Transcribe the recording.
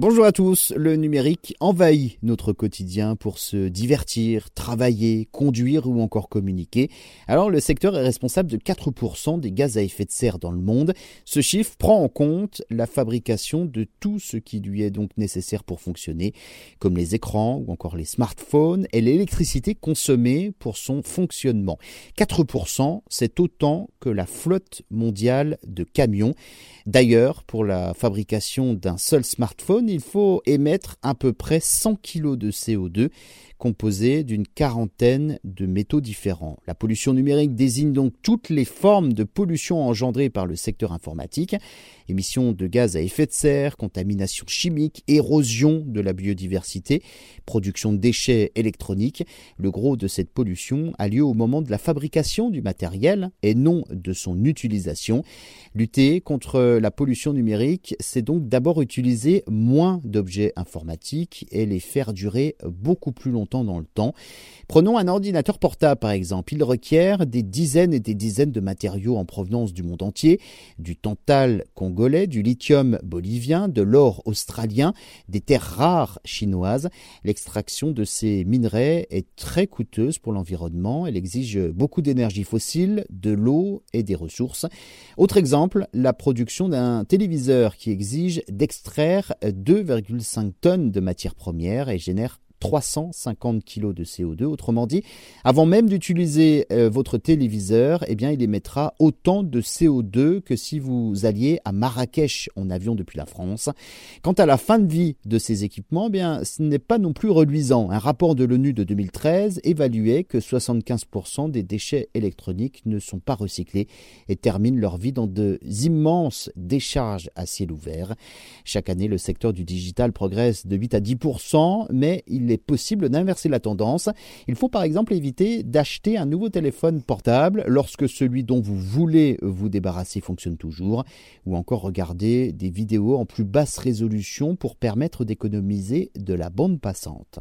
Bonjour à tous, le numérique envahit notre quotidien pour se divertir, travailler, conduire ou encore communiquer. Alors le secteur est responsable de 4% des gaz à effet de serre dans le monde. Ce chiffre prend en compte la fabrication de tout ce qui lui est donc nécessaire pour fonctionner, comme les écrans ou encore les smartphones et l'électricité consommée pour son fonctionnement. 4%, c'est autant que la flotte mondiale de camions. D'ailleurs, pour la fabrication d'un seul smartphone, il faut émettre à peu près 100 kg de CO2 composé d'une quarantaine de métaux différents. La pollution numérique désigne donc toutes les formes de pollution engendrées par le secteur informatique, émissions de gaz à effet de serre, contamination chimique, érosion de la biodiversité, production de déchets électroniques. Le gros de cette pollution a lieu au moment de la fabrication du matériel et non de son utilisation. Lutter contre la pollution numérique, c'est donc d'abord utiliser moins d'objets informatiques et les faire durer beaucoup plus longtemps dans le temps. Prenons un ordinateur portable par exemple. Il requiert des dizaines et des dizaines de matériaux en provenance du monde entier, du tantal congolais, du lithium bolivien, de l'or australien, des terres rares chinoises. L'extraction de ces minerais est très coûteuse pour l'environnement. Elle exige beaucoup d'énergie fossile, de l'eau et des ressources. Autre exemple, la production d'un téléviseur qui exige d'extraire 2,5 tonnes de matières premières et génère 350 kg de CO2. Autrement dit, avant même d'utiliser euh, votre téléviseur, eh bien, il émettra autant de CO2 que si vous alliez à Marrakech en avion depuis la France. Quant à la fin de vie de ces équipements, eh bien, ce n'est pas non plus reluisant. Un rapport de l'ONU de 2013 évaluait que 75% des déchets électroniques ne sont pas recyclés et terminent leur vie dans de immenses décharges à ciel ouvert. Chaque année, le secteur du digital progresse de 8 à 10%, mais il il est possible d'inverser la tendance. Il faut par exemple éviter d'acheter un nouveau téléphone portable lorsque celui dont vous voulez vous débarrasser fonctionne toujours, ou encore regarder des vidéos en plus basse résolution pour permettre d'économiser de la bande passante.